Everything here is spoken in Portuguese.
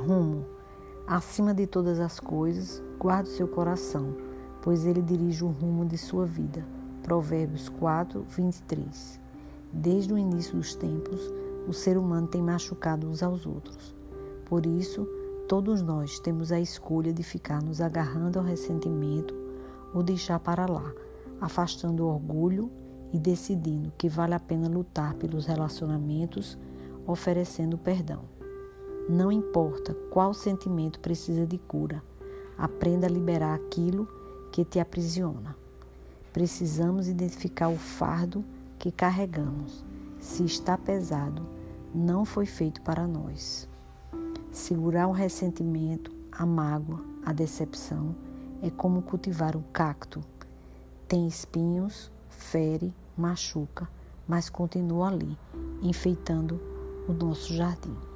Rumo. Acima de todas as coisas, guarde seu coração, pois ele dirige o rumo de sua vida. Provérbios 4, 23. Desde o início dos tempos, o ser humano tem machucado uns aos outros. Por isso, todos nós temos a escolha de ficar nos agarrando ao ressentimento ou deixar para lá, afastando o orgulho e decidindo que vale a pena lutar pelos relacionamentos, oferecendo perdão. Não importa qual sentimento precisa de cura, aprenda a liberar aquilo que te aprisiona. Precisamos identificar o fardo que carregamos. Se está pesado, não foi feito para nós. Segurar o ressentimento, a mágoa, a decepção é como cultivar um cacto. Tem espinhos, fere, machuca, mas continua ali, enfeitando o nosso jardim.